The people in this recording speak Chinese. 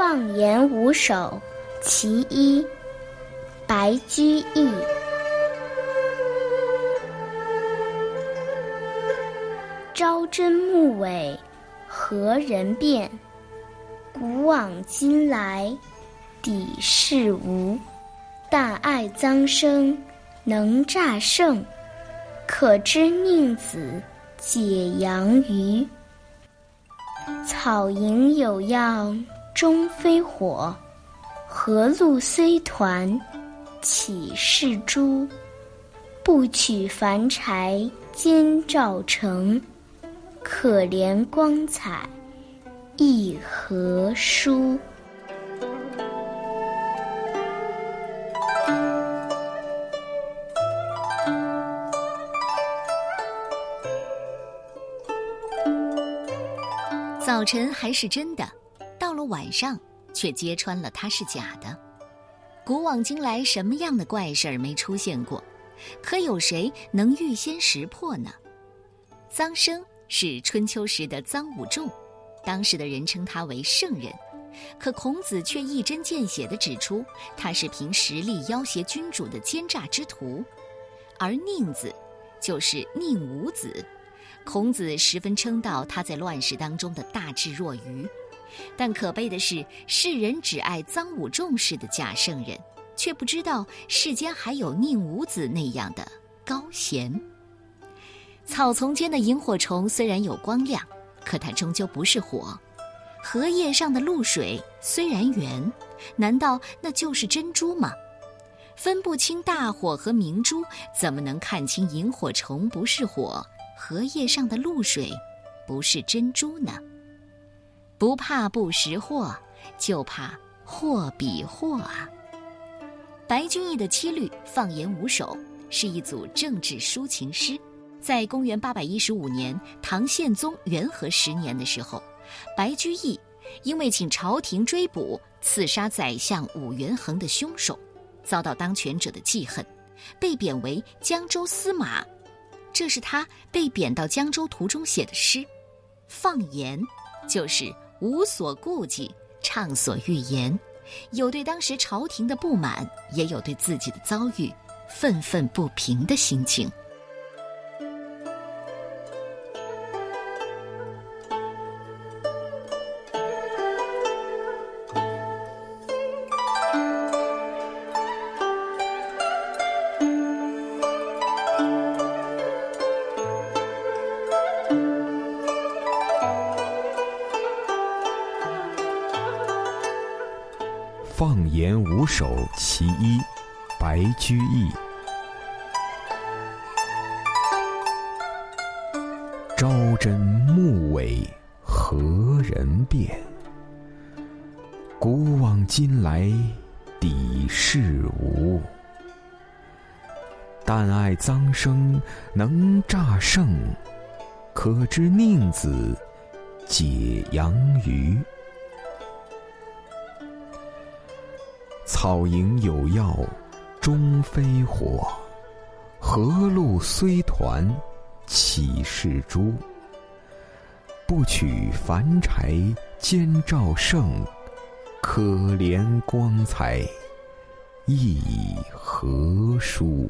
放言五首·其一，白居易。朝真暮伪，何人辨？古往今来，底事无。但爱臧生，能诈胜。可知宁子，解阳鱼。草营有药，中非火；何路虽团，岂是珠？不取凡柴，兼照成。可怜光彩，一何殊？早晨还是真的，晚上却揭穿了它是假的。古往今来，什么样的怪事儿没出现过？可有谁能预先识破呢？臧生是春秋时的臧武仲，当时的人称他为圣人，可孔子却一针见血地指出他是凭实力要挟君主的奸诈之徒。而宁子，就是宁武子。孔子十分称道他在乱世当中的大智若愚，但可悲的是，世人只爱臧武仲式的假圣人，却不知道世间还有宁武子那样的高贤。草丛间的萤火虫虽然有光亮，可它终究不是火；荷叶上的露水虽然圆，难道那就是珍珠吗？分不清大火和明珠，怎么能看清萤火虫不是火？荷叶上的露水，不是珍珠呢。不怕不识货，就怕货比货啊！白居易的七律《放言五首》是一组政治抒情诗。在公元八百一十五年，唐宪宗元和十年的时候，白居易因为请朝廷追捕刺杀宰相武元衡的凶手，遭到当权者的记恨，被贬为江州司马。这是他被贬到江州途中写的诗，放言就是无所顾忌，畅所欲言，有对当时朝廷的不满，也有对自己的遭遇愤愤不平的心情。放言五首其一，白居易。朝真暮伪何人辨？古往今来底事无。但爱臧生能诈胜，可知宁子解阳鱼。草营有药，终非火；何路虽团，岂是珠？不取凡柴，兼照盛。可怜光彩，亦何殊？